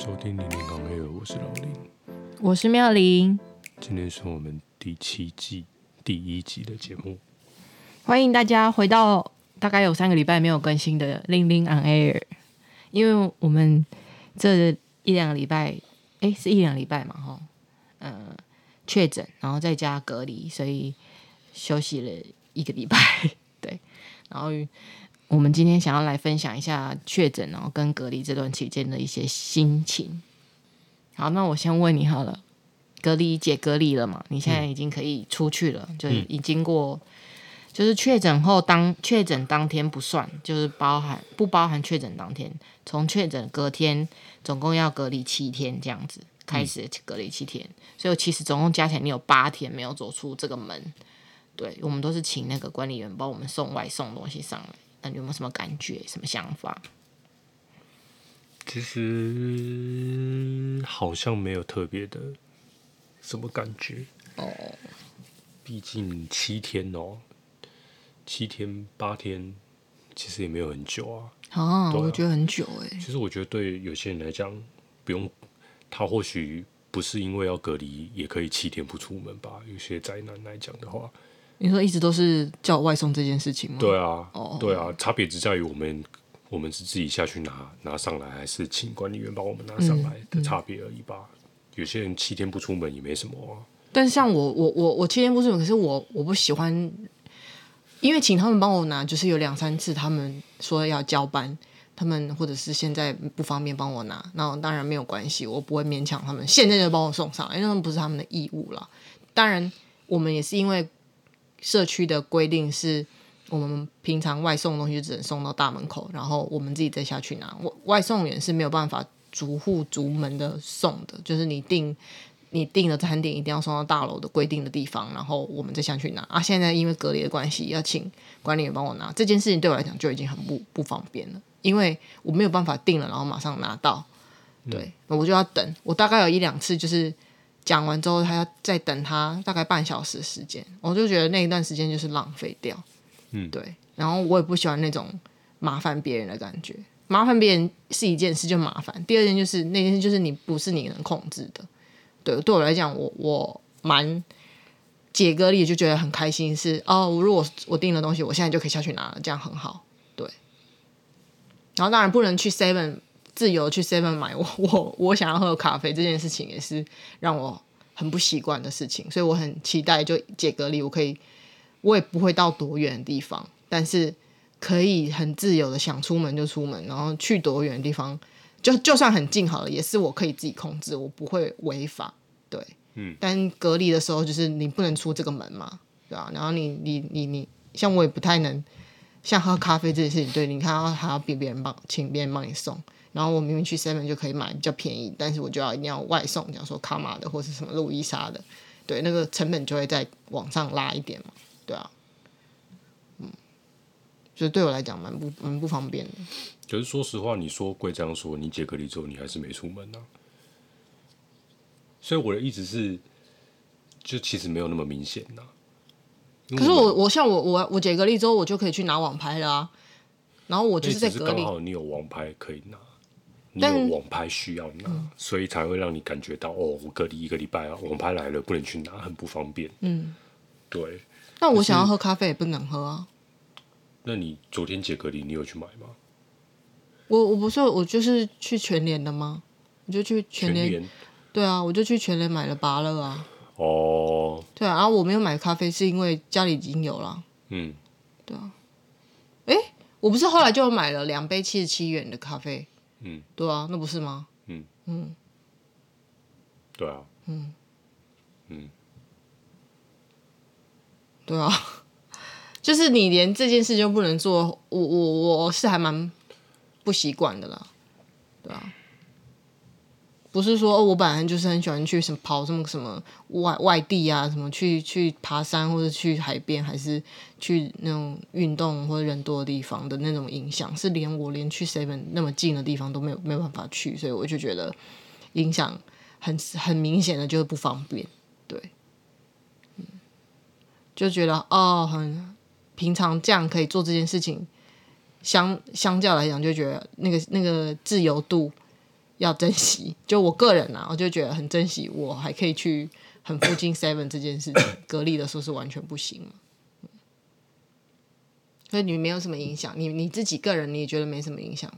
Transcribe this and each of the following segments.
收听零零刚 A，我是老林，我是妙玲。今天是我们第七季第一集的节目，欢迎大家回到大概有三个礼拜没有更新的零零 on air，因为我们这一两个礼拜，哎，是一两个礼拜嘛，哈，嗯，确诊，然后在家隔离，所以休息了一个礼拜，对，然后。我们今天想要来分享一下确诊，然后跟隔离这段期间的一些心情。好，那我先问你好了，隔离解隔离了嘛？你现在已经可以出去了，嗯、就是已经过，就是确诊后当确诊当天不算，就是包含不包含确诊当天，从确诊隔天总共要隔离七天这样子，开始隔离七天，嗯、所以其实总共加起来你有八天没有走出这个门。对，我们都是请那个管理员帮我们送外送东西上来。那你有没有什么感觉？什么想法？其实好像没有特别的什么感觉哦。毕竟七天哦，七天八天，其实也没有很久啊。啊，啊我觉得很久哎。其实我觉得对有些人来讲，不用他或许不是因为要隔离，也可以七天不出门吧。有些宅男来讲的话。你说一直都是叫外送这件事情吗？对啊，哦、对啊，差别只在于我们我们是自己下去拿拿上来，还是请管理员帮我们拿上来的差别而已吧。嗯嗯、有些人七天不出门也没什么啊。但是像我我我我七天不出门，可是我我不喜欢，因为请他们帮我拿，就是有两三次他们说要交班，他们或者是现在不方便帮我拿，那当然没有关系，我不会勉强他们现在就帮我送上，因为他们不是他们的义务了。当然，我们也是因为。社区的规定是，我们平常外送的东西只能送到大门口，然后我们自己再下去拿。外外送员是没有办法逐户逐门的送的，就是你订你订的餐点一定要送到大楼的规定的地方，然后我们再下去拿。啊，现在因为隔离的关系，要请管理员帮我拿这件事情，对我来讲就已经很不不方便了，因为我没有办法订了，然后马上拿到，对，我就要等。我大概有一两次就是。讲完之后，还要再等他大概半小时时间，我就觉得那一段时间就是浪费掉。嗯，对。然后我也不喜欢那种麻烦别人的感觉，麻烦别人是一件事就麻烦，第二件就是那件事就是你不是你能控制的。对，对我来讲，我我蛮解隔离就觉得很开心是，是哦，如果我订了东西，我现在就可以下去拿了，这样很好。对。然后当然不能去 Seven。自由去 Seven 买我我我想要喝咖啡这件事情也是让我很不习惯的事情，所以我很期待就解隔离，我可以我也不会到多远的地方，但是可以很自由的想出门就出门，然后去多远的地方就就算很近好了，也是我可以自己控制，我不会违法。对，嗯，但隔离的时候就是你不能出这个门嘛，对吧？然后你你你你像我也不太能像喝咖啡这件事情，对，你看还要别别人帮请别人帮你送。然后我明明去 Seven 就可以买比较便宜，但是我就要一定要外送，讲说卡玛的或是什么路易莎的，对，那个成本就会再往上拉一点嘛，对啊，嗯，所以对我来讲蛮不蛮不方便的。可是说实话，你说贵这样说，你解隔离之后你还是没出门啊。所以我的意思是，就其实没有那么明显呐。可是我我像我我我解隔离之后，我就可以去拿网拍了啊。然后我就是在隔离，刚好你有网拍可以拿。你有网拍需要拿，嗯、所以才会让你感觉到哦，我隔离一个礼拜啊，网拍来了不能去拿，很不方便。嗯，对。那我想要喝咖啡也不能喝啊。那你昨天解隔离，你有去买吗？我我不是我就是去全联的吗？我就去全联。全对啊，我就去全联买了芭乐啊。哦。对啊，然后我没有买咖啡是因为家里已经有了。嗯。对啊。哎，我不是后来就买了两杯七十七元的咖啡。嗯，对啊，那不是吗？嗯。嗯，对啊，嗯。嗯，对啊，就是你连这件事就不能做，我我我是还蛮不习惯的啦，对啊。不是说我本来就是很喜欢去什么跑什么什么外外地啊，什么去去爬山或者去海边，还是去那种运动或者人多的地方的那种影响，是连我连去 seven 那么近的地方都没有没有办法去，所以我就觉得影响很很明显的就是不方便，对，嗯，就觉得哦，很平常这样可以做这件事情，相相较来讲就觉得那个那个自由度。要珍惜。就我个人啊，我就觉得很珍惜，我还可以去很附近 Seven 这件事情，隔离的时候是完全不行。所以你没有什么影响，你你自己个人你也觉得没什么影响，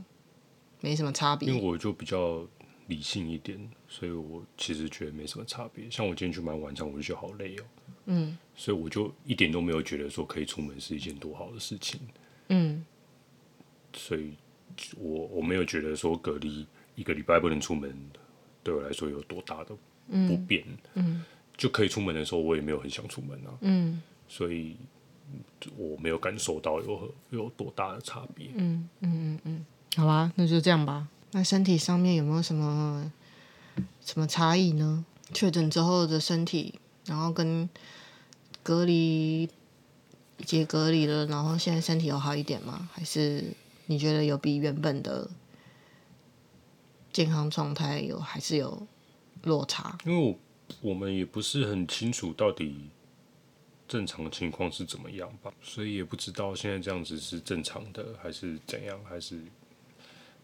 没什么差别。因为我就比较理性一点，所以我其实觉得没什么差别。像我今天去买晚餐，我就觉得好累哦。嗯，所以我就一点都没有觉得说可以出门是一件多好的事情。嗯，所以我我没有觉得说隔离一个礼拜不能出门，对我来说有多大的不便。嗯，嗯，就可以出门的时候，我也没有很想出门啊。嗯，所以我没有感受到有有多大的差别。嗯嗯嗯嗯，好吧，那就这样吧。那身体上面有没有什么什么差异呢？确诊之后的身体，然后跟隔离解隔离了，然后现在身体有好一点吗？还是你觉得有比原本的健康状态有还是有落差？因为我我们也不是很清楚到底正常的情况是怎么样吧，所以也不知道现在这样子是正常的还是怎样，还是。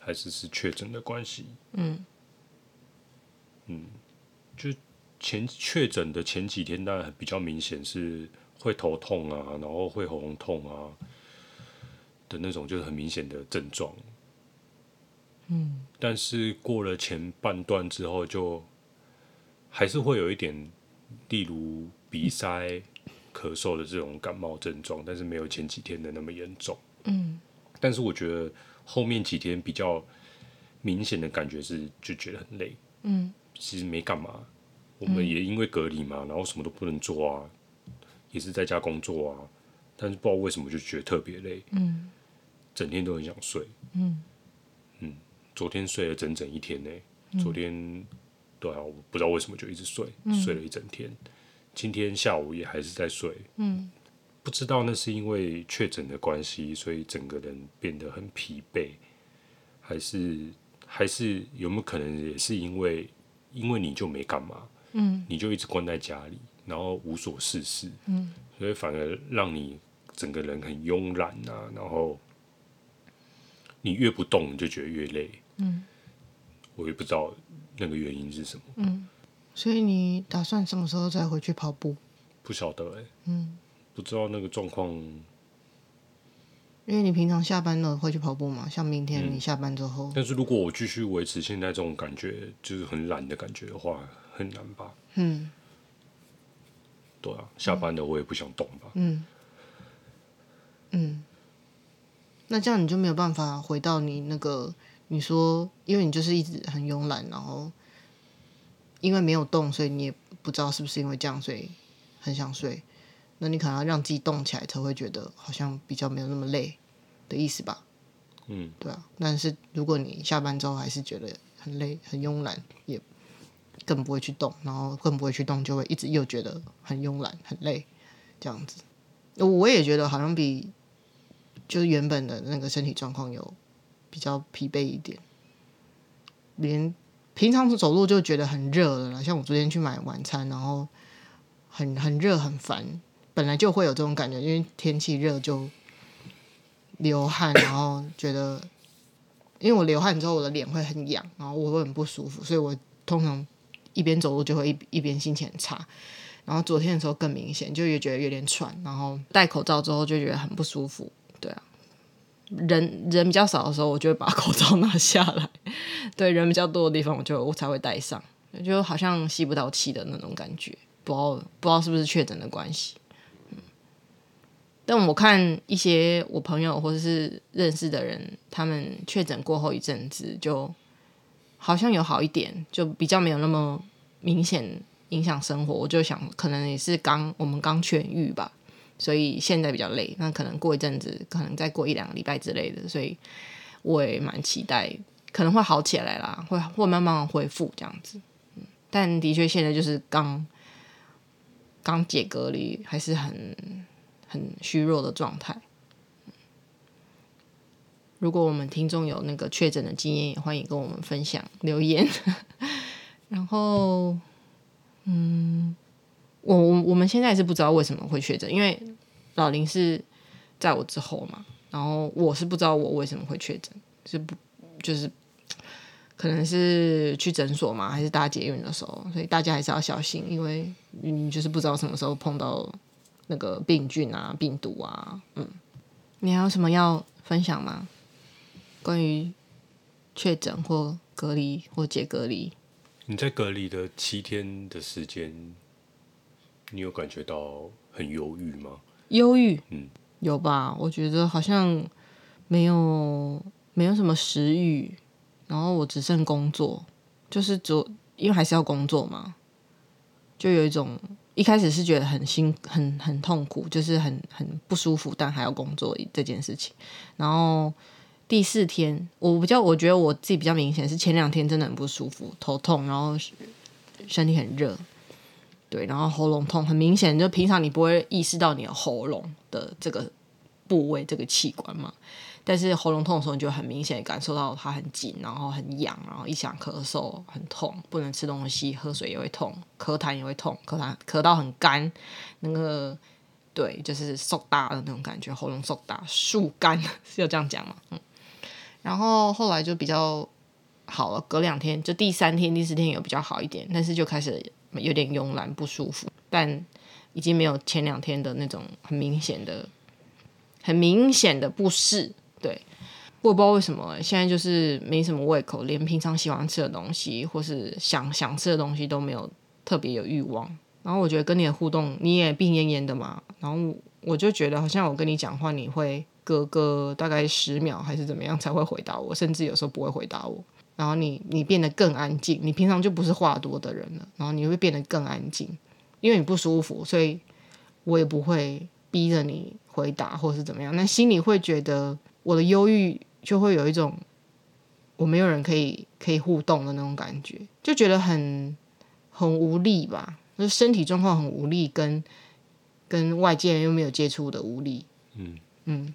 还是是确诊的关系，嗯，嗯，就前确诊的前几天，当然比较明显是会头痛啊，然后会喉咙痛啊的那种，就是很明显的症状，嗯，但是过了前半段之后，就还是会有一点，例如鼻塞、咳嗽的这种感冒症状，但是没有前几天的那么严重，嗯，但是我觉得。后面几天比较明显的感觉是，就觉得很累。嗯，其实没干嘛，我们也因为隔离嘛，然后什么都不能做啊，也是在家工作啊，但是不知道为什么就觉得特别累。嗯，整天都很想睡。嗯嗯，昨天睡了整整一天呢。昨天对啊，我不知道为什么就一直睡，睡了一整天。今天下午也还是在睡。嗯。不知道那是因为确诊的关系，所以整个人变得很疲惫，还是还是有没有可能也是因为因为你就没干嘛，嗯，你就一直关在家里，然后无所事事，嗯，所以反而让你整个人很慵懒啊，然后你越不动你就觉得越累，嗯，我也不知道那个原因是什么，嗯，所以你打算什么时候再回去跑步？不晓得哎、欸，嗯。不知道那个状况，因为你平常下班了会去跑步吗？像明天你下班之后，嗯、但是如果我继续维持现在这种感觉，就是很懒的感觉的话，很难吧？嗯，对啊，下班了我也不想动吧？嗯，嗯，那这样你就没有办法回到你那个你说，因为你就是一直很慵懒，然后因为没有动，所以你也不知道是不是因为这样，所以很想睡。那你可能要让自己动起来，才会觉得好像比较没有那么累的意思吧？嗯，对啊。但是如果你下班之后还是觉得很累、很慵懒，也更不会去动，然后更不会去动，就会一直又觉得很慵懒、很累这样子。我也觉得好像比就是原本的那个身体状况有比较疲惫一点，连平常走路就觉得很热了啦。像我昨天去买晚餐，然后很很热、很烦。本来就会有这种感觉，因为天气热就流汗，然后觉得，因为我流汗之后我的脸会很痒，然后我会很不舒服，所以我通常一边走路就会一一边心情很差。然后昨天的时候更明显，就也觉得有点喘，然后戴口罩之后就觉得很不舒服。对啊，人人比较少的时候，我就会把口罩拿下来；对，人比较多的地方，我就我才会戴上，就好像吸不到气的那种感觉。不知道不知道是不是确诊的关系。但我看一些我朋友或者是认识的人，他们确诊过后一阵子，就好像有好一点，就比较没有那么明显影响生活。我就想，可能也是刚我们刚痊愈吧，所以现在比较累。那可能过一阵子，可能再过一两个礼拜之类的，所以我也蛮期待，可能会好起来啦，会会慢慢恢复这样子。但的确现在就是刚刚解隔离，还是很。很虚弱的状态。如果我们听众有那个确诊的经验，也欢迎跟我们分享留言。然后，嗯，我我我们现在是不知道为什么会确诊，因为老林是在我之后嘛。然后我是不知道我为什么会确诊，是不就是可能是去诊所嘛，还是搭捷运的时候，所以大家还是要小心，因为你就是不知道什么时候碰到那个病菌啊、病毒啊。嗯，你还有什么要分享吗？关于确诊或隔离或解隔离？你在隔离的七天的时间，你有感觉到很忧郁吗？忧郁，嗯，有吧？我觉得好像没有，没有什么食欲，然后我只剩工作，就是做，因为还是要工作嘛，就有一种一开始是觉得很辛，很很痛苦，就是很很不舒服，但还要工作这件事情。然后第四天，我比较，我觉得我自己比较明显是前两天真的很不舒服，头痛，然后身体很热。对，然后喉咙痛，很明显，就平常你不会意识到你的喉咙的这个部位、这个器官嘛。但是喉咙痛的时候，你就很明显感受到它很紧，然后很痒，然后一想咳嗽很痛，不能吃东西，喝水也会痛，咳痰也会痛，咳痰咳到很干，那个对，就是受大的那种感觉，喉咙受大，树干 是要这样讲嘛？嗯。然后后来就比较好了，隔两天就第三天、第四天有比较好一点，但是就开始。有点慵懒不舒服，但已经没有前两天的那种很明显的、很明显的不适。对，我也不知道为什么现在就是没什么胃口，连平常喜欢吃的东西或是想想吃的东西都没有特别有欲望。然后我觉得跟你的互动，你也病恹恹的嘛，然后我就觉得好像我跟你讲话，你会隔个大概十秒还是怎么样才会回答我，甚至有时候不会回答我。然后你你变得更安静，你平常就不是话多的人了，然后你会变得更安静，因为你不舒服，所以我也不会逼着你回答或是怎么样，那心里会觉得我的忧郁就会有一种我没有人可以可以互动的那种感觉，就觉得很很无力吧，就是身体状况很无力，跟跟外界又没有接触的无力，嗯嗯，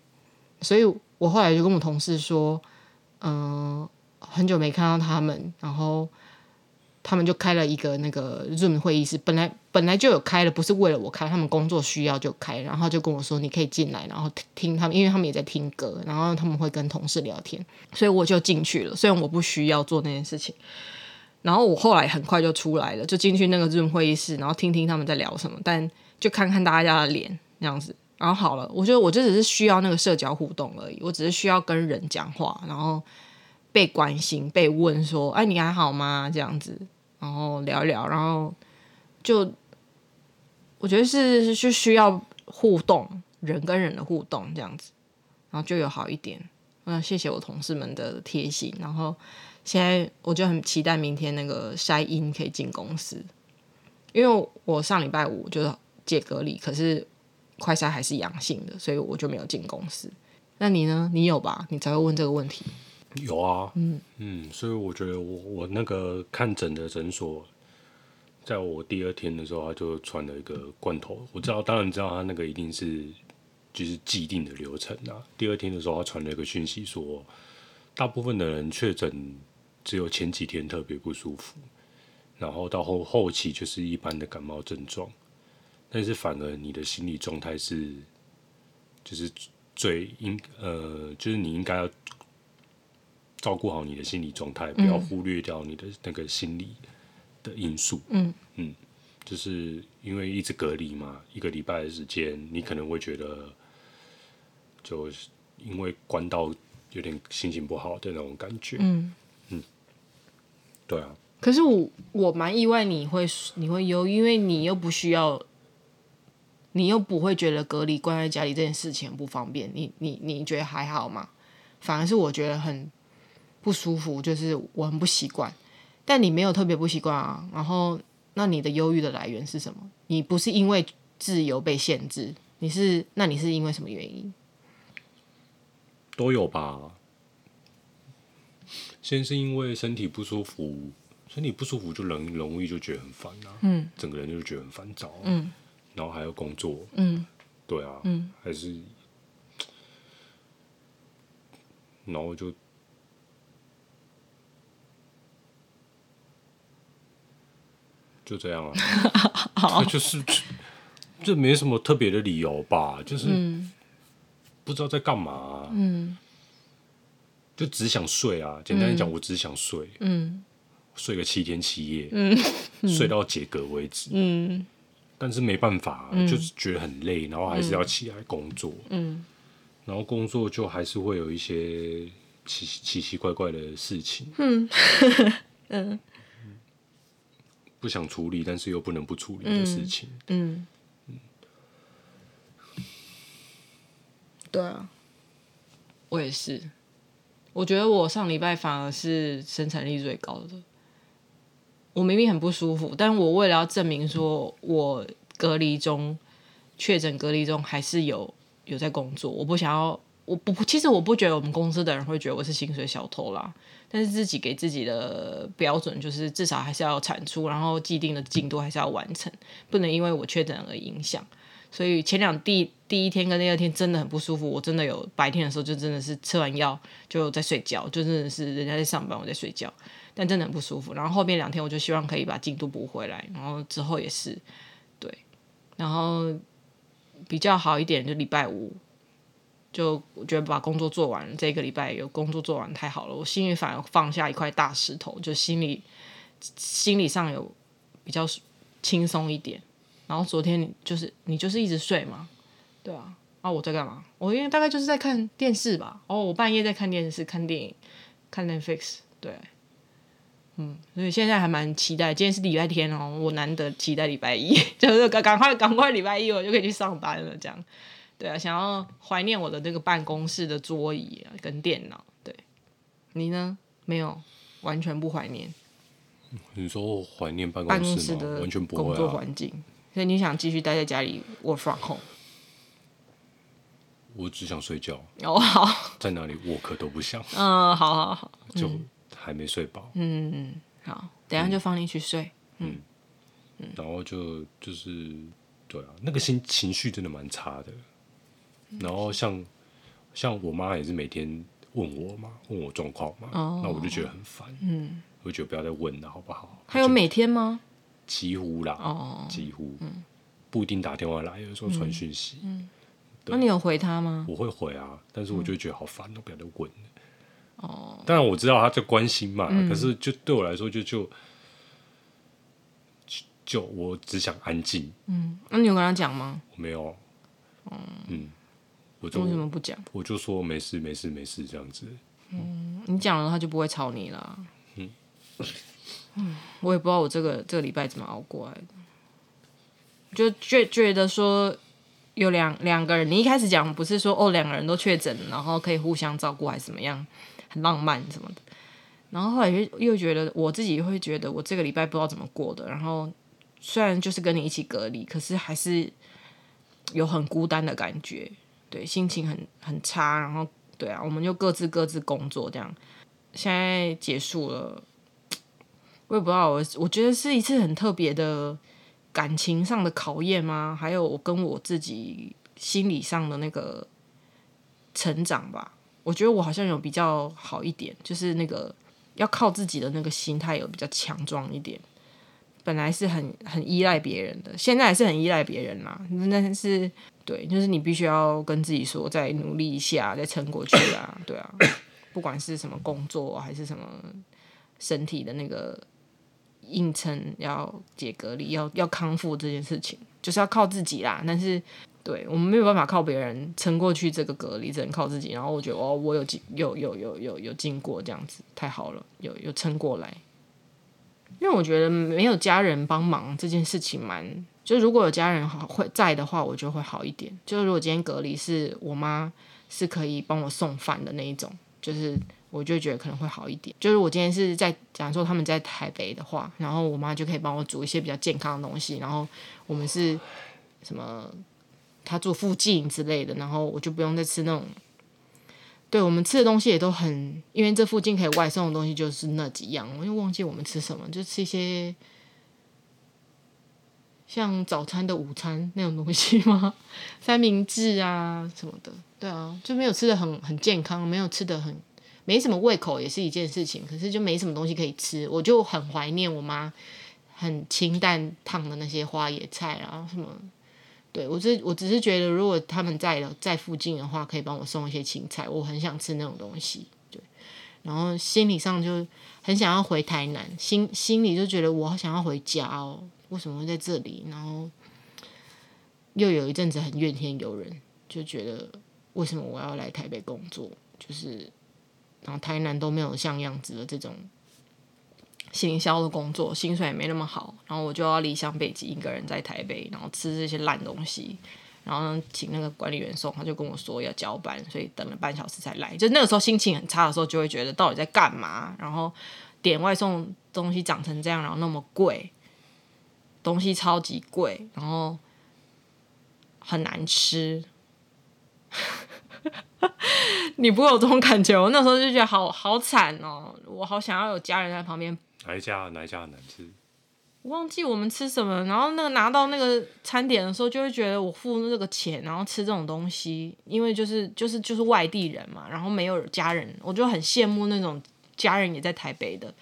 所以我后来就跟我同事说，嗯、很久没看到他们，然后他们就开了一个那个 Zoom 会议室，本来本来就有开的，不是为了我开，他们工作需要就开，然后就跟我说你可以进来，然后听他们，因为他们也在听歌，然后他们会跟同事聊天，所以我就进去了。虽然我不需要做那件事情，然后我后来很快就出来了，就进去那个 Zoom 会议室，然后听听他们在聊什么，但就看看大家的脸那样子，然后好了，我觉得我就只是需要那个社交互动而已，我只是需要跟人讲话，然后。被关心，被问说：“哎，你还好吗？”这样子，然后聊一聊，然后就我觉得是是需要互动，人跟人的互动这样子，然后就有好一点。嗯，谢谢我同事们的贴心。然后现在我就很期待明天那个筛阴可以进公司，因为我上礼拜五就是解隔离，可是快筛还是阳性的，所以我就没有进公司。那你呢？你有吧？你才会问这个问题。有啊，嗯嗯，所以我觉得我我那个看诊的诊所，在我第二天的时候，他就传了一个罐头。我知道，当然知道他那个一定是就是既定的流程啊。第二天的时候，他传了一个讯息说，大部分的人确诊只有前几天特别不舒服，然后到后后期就是一般的感冒症状，但是反而你的心理状态是就是最应呃，就是你应该要。照顾好你的心理状态，不要忽略掉你的那个心理的因素。嗯嗯，就是因为一直隔离嘛，一个礼拜的时间，你可能会觉得，就因为关到有点心情不好的那种感觉。嗯嗯，对啊。可是我我蛮意外，你会你会忧，因为你又不需要，你又不会觉得隔离关在家里这件事情不方便。你你你觉得还好吗？反而是我觉得很。不舒服，就是我很不习惯，但你没有特别不习惯啊。然后，那你的忧郁的来源是什么？你不是因为自由被限制，你是那你是因为什么原因？都有吧。先是因为身体不舒服，身体不舒服就容容易就觉得很烦啊，嗯，整个人就觉得很烦躁，嗯，然后还要工作，嗯，对啊，嗯，还是，然后就。就这样啊，好，就是这没什么特别的理由吧，就是不知道在干嘛，啊，嗯，就只想睡啊。简单讲，我只想睡，嗯，睡个七天七夜，嗯，睡到解隔为止，嗯。但是没办法，嗯、就是觉得很累，然后还是要起来工作，嗯，然后工作就还是会有一些奇奇奇怪怪的事情，嗯，嗯，不想处理，但是又不能不处理的事情，嗯，嗯，对啊，我也是，我觉得我上礼拜反而是生产力最高的。我明明很不舒服，但我为了要证明说我隔离中确诊隔离中还是有有在工作，我不想要，我不其实我不觉得我们公司的人会觉得我是薪水小偷啦，但是自己给自己的标准就是至少还是要产出，然后既定的进度还是要完成，不能因为我确诊而影响。所以前两第第一天跟第二天真的很不舒服，我真的有白天的时候就真的是吃完药就在睡觉，就真的是人家在上班我在睡觉。但真的很不舒服，然后后面两天我就希望可以把进度补回来，然后之后也是，对，然后比较好一点就礼拜五，就我觉得把工作做完，这个礼拜有工作做完太好了，我心里反而放下一块大石头，就心里心理上有比较轻松一点。然后昨天就是你就是一直睡嘛，对啊，啊我在干嘛？我因为大概就是在看电视吧，哦我半夜在看电视看电影看 Netflix，对。嗯，所以现在还蛮期待，今天是礼拜天哦，我难得期待礼拜一，就是赶赶快赶快礼拜一我就可以去上班了，这样，对啊，想要怀念我的那个办公室的桌椅啊跟电脑，对，你呢？没有，完全不怀念。你说我怀念办公室的完全不会啊，工作环境，所以你想继续待在家里 work from home？我只想睡觉。哦好，在哪里 work 都不想。嗯，好好好，就。还没睡饱，嗯嗯，好，等下就放你去睡，嗯嗯，然后就就是对啊，那个心情绪真的蛮差的，然后像像我妈也是每天问我嘛，问我状况嘛，哦，那我就觉得很烦，嗯，我就觉得不要再问了，好不好？还有每天吗？几乎啦，哦，几乎，嗯，不一定打电话来，有时候传讯息，嗯，那你有回他吗？我会回啊，但是我就觉得好烦，都不要再问了。哦，当然我知道他在关心嘛，嗯、可是就对我来说就，就就就我只想安静。嗯，那你有跟他讲吗？我没有。嗯嗯，我就为什么不讲？我就说没事没事没事这样子。嗯，你讲了他就不会吵你了。嗯嗯，我也不知道我这个这个礼拜怎么熬过来的，就觉觉得说。有两两个人，你一开始讲不是说哦，两个人都确诊，然后可以互相照顾还是怎么样，很浪漫什么的。然后后来又又觉得我自己会觉得我这个礼拜不知道怎么过的。然后虽然就是跟你一起隔离，可是还是有很孤单的感觉，对，心情很很差。然后对啊，我们就各自各自工作这样。现在结束了，我也不知道，我我觉得是一次很特别的。感情上的考验吗？还有我跟我自己心理上的那个成长吧。我觉得我好像有比较好一点，就是那个要靠自己的那个心态有比较强壮一点。本来是很很依赖别人的，现在还是很依赖别人啦。但是对，就是你必须要跟自己说，再努力一下，再撑过去啊。对啊，不管是什么工作还是什么身体的那个。硬撑要解隔离，要要康复这件事情，就是要靠自己啦。但是，对我们没有办法靠别人撑过去这个隔离，只能靠自己。然后我觉得哦，我有经有有有有有经过这样子，太好了，有有撑过来。因为我觉得没有家人帮忙这件事情蛮，就如果有家人好会在的话，我觉得会好一点。就是如果今天隔离是我妈是可以帮我送饭的那一种，就是。我就觉得可能会好一点，就是我今天是在假如说他们在台北的话，然后我妈就可以帮我煮一些比较健康的东西，然后我们是什么，他住附近之类的，然后我就不用再吃那种，对我们吃的东西也都很，因为这附近可以外送的东西就是那几样，我又忘记我们吃什么，就吃一些像早餐的午餐那种东西吗？三明治啊什么的，对啊，就没有吃的很很健康，没有吃的很。没什么胃口也是一件事情，可是就没什么东西可以吃，我就很怀念我妈很清淡烫的那些花野菜啊什么。对，我只我只是觉得，如果他们在在附近的话，可以帮我送一些青菜，我很想吃那种东西。对，然后心理上就很想要回台南，心心里就觉得我好想要回家哦，为什么会在这里？然后又有一阵子很怨天尤人，就觉得为什么我要来台北工作？就是然后台南都没有像样子的这种。行销的工作薪水也没那么好，然后我就要离乡背井，一个人在台北，然后吃这些烂东西，然后请那个管理员送，他就跟我说要交班，所以等了半小时才来。就那个时候心情很差的时候，就会觉得到底在干嘛？然后点外送东西长成这样，然后那么贵，东西超级贵，然后很难吃。你不会有这种感觉？我那时候就觉得好好惨哦，我好想要有家人在旁边。哪一家？哪一家很难吃？忘记我们吃什么，然后那个拿到那个餐点的时候，就会觉得我付那个钱，然后吃这种东西，因为就是就是就是外地人嘛，然后没有家人，我就很羡慕那种家人也在台北的，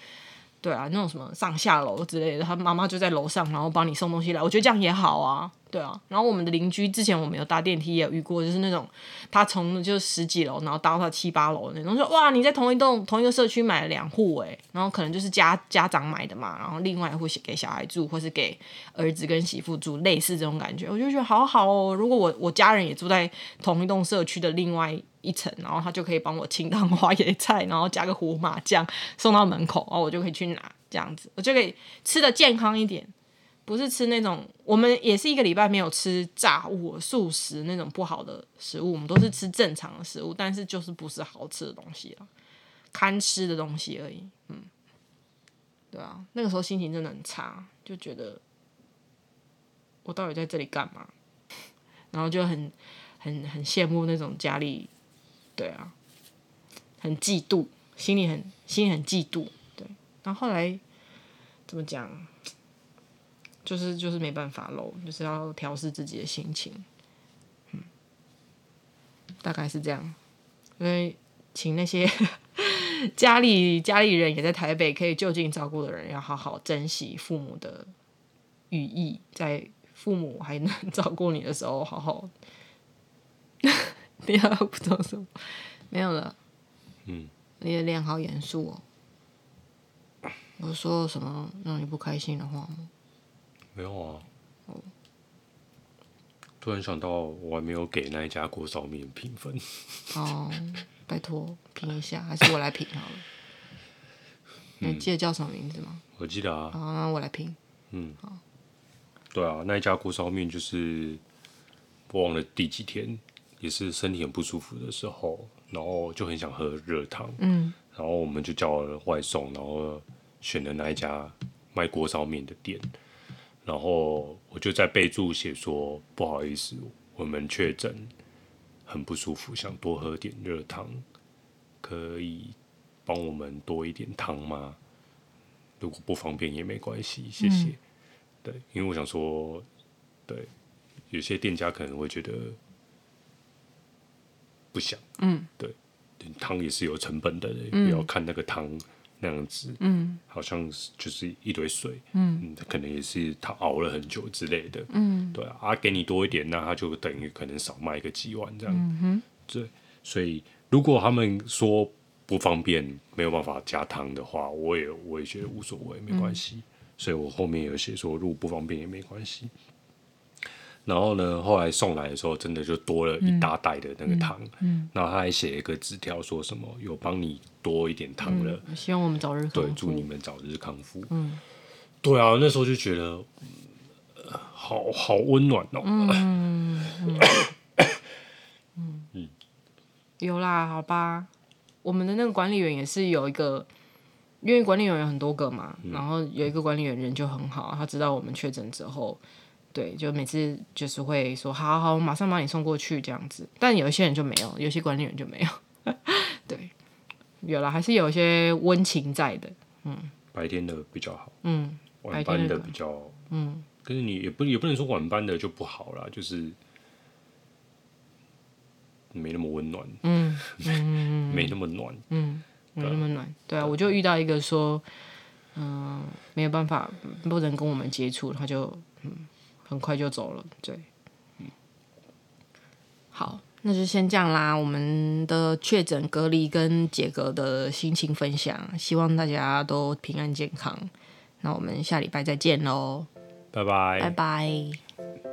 对啊，那种什么上下楼之类的，他妈妈就在楼上，然后帮你送东西来，我觉得这样也好啊。对啊，然后我们的邻居之前我们有搭电梯也遇过，就是那种他从就十几楼，然后搭到七八楼那种，说哇你在同一栋同一个社区买了两户哎，然后可能就是家家长买的嘛，然后另外一户给小孩住，或是给儿子跟媳妇住，类似这种感觉，我就觉得好好哦。如果我我家人也住在同一栋社区的另外一层，然后他就可以帮我清汤花椰菜，然后加个胡麻酱送到门口，然后我就可以去拿，这样子我就可以吃的健康一点。不是吃那种，我们也是一个礼拜没有吃炸物、素食那种不好的食物，我们都是吃正常的食物，但是就是不是好吃的东西了，堪吃的东西而已。嗯，对啊，那个时候心情真的很差，就觉得我到底在这里干嘛？然后就很、很、很羡慕那种家里，对啊，很嫉妒，心里很、心里很嫉妒。对，然后后来怎么讲？就是就是没办法喽，就是要调试自己的心情，嗯，大概是这样。因为请那些 家里家里人也在台北可以就近照顾的人，要好好珍惜父母的羽翼，在父母还能 照顾你的时候，好好。你要不懂什么？没有了。嗯，你的脸好严肃哦。我说什么让你不开心的话吗？没有啊，突然想到我还没有给那一家锅烧面评分。哦，拜托评一下，还是我来评好了。你记得叫什么名字吗？我记得啊。好，那我来评。嗯，好。对啊，那一家锅烧面就是我忘了第几天，也是身体很不舒服的时候，然后就很想喝热汤。嗯。然后我们就叫了外送，然后选了那一家卖锅烧面的店。然后我就在备注写说，不好意思，我们确诊，很不舒服，想多喝点热汤，可以帮我们多一点汤吗？如果不方便也没关系，谢谢。嗯、对，因为我想说，对，有些店家可能会觉得不想，嗯，对，汤也是有成本的，嗯、不要看那个汤。那样子，嗯，好像是就是一堆水，嗯，嗯，可能也是他熬了很久之类的，嗯，对啊，啊，给你多一点，那他就等于可能少卖个几万这样，嗯哼，对，所以如果他们说不方便，没有办法加汤的话，我也我也觉得无所谓，没关系，嗯，所以我后面有写说，如果不方便也没关系。然后呢，后来送来的时候，真的就多了一大袋的那个糖。嗯，嗯，然后他还写一个纸条，说什么有帮你多一点糖了，嗯，希望我们早日康复。对，祝你们早日康复。嗯，对啊，那时候就觉得，呃、好好温暖哦。嗯嗯嗯，有啦，好吧，我们的那个管理员也是有一个，因为管理员有很多个嘛，嗯、然后有一个管理员人就很好，他知道我们确诊之后。对，就每次就是会说，好好好，我马上把你送过去这样子。但有一些人就没有，有些管理员就没有。对，有了，还是有一些温情在的。嗯，白天的比较好。嗯，晚班的比较。嗯，可是你也不也不能说晚班的就不好啦，就是没那么温暖。嗯嗯没那么暖。嗯，没那么暖。对啊，我就遇到一个说，嗯，没有办法，不能跟我们接触，他就嗯。很快就走了，对，嗯，好，那就先这样啦。我们的确诊隔离跟解隔的心情分享，希望大家都平安健康。那我们下礼拜再见喽，拜拜，拜拜。